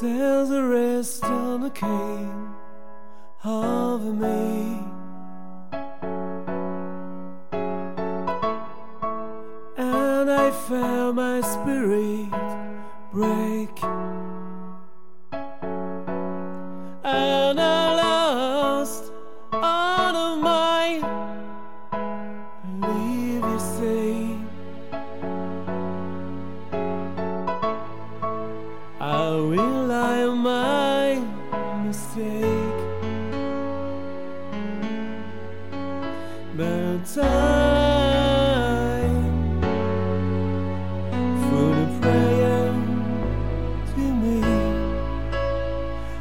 There's a rest on the king of me. And I felt my spirit break. I Time the to me.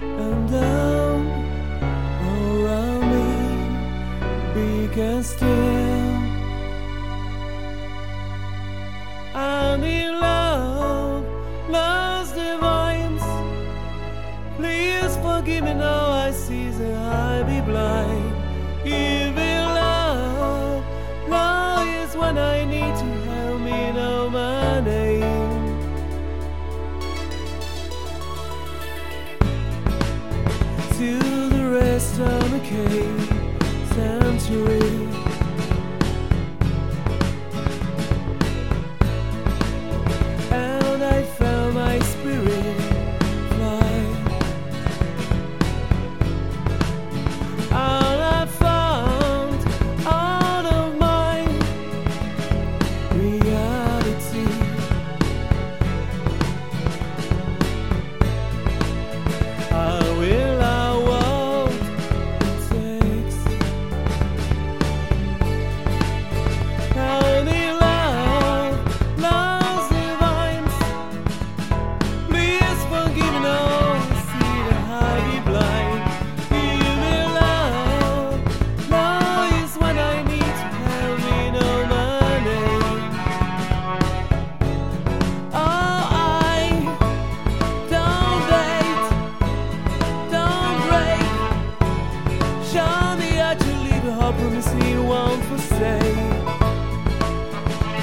And around me big and still and in love. Please forgive me now I see that I be blind when I need to help me know my name to the rest of the cave sanctuary. Me how to a hope, promise you won't forsake.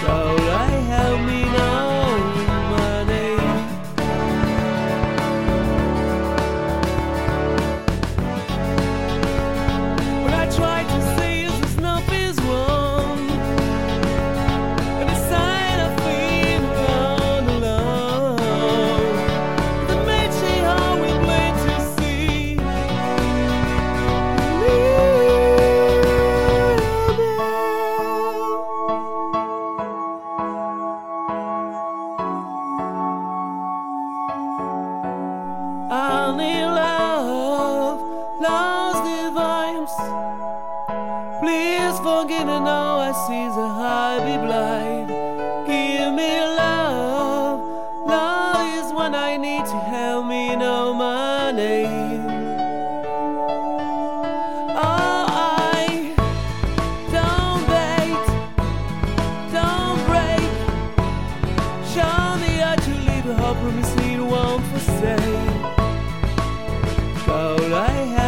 So I help me know promise me you won't forsake. All I have.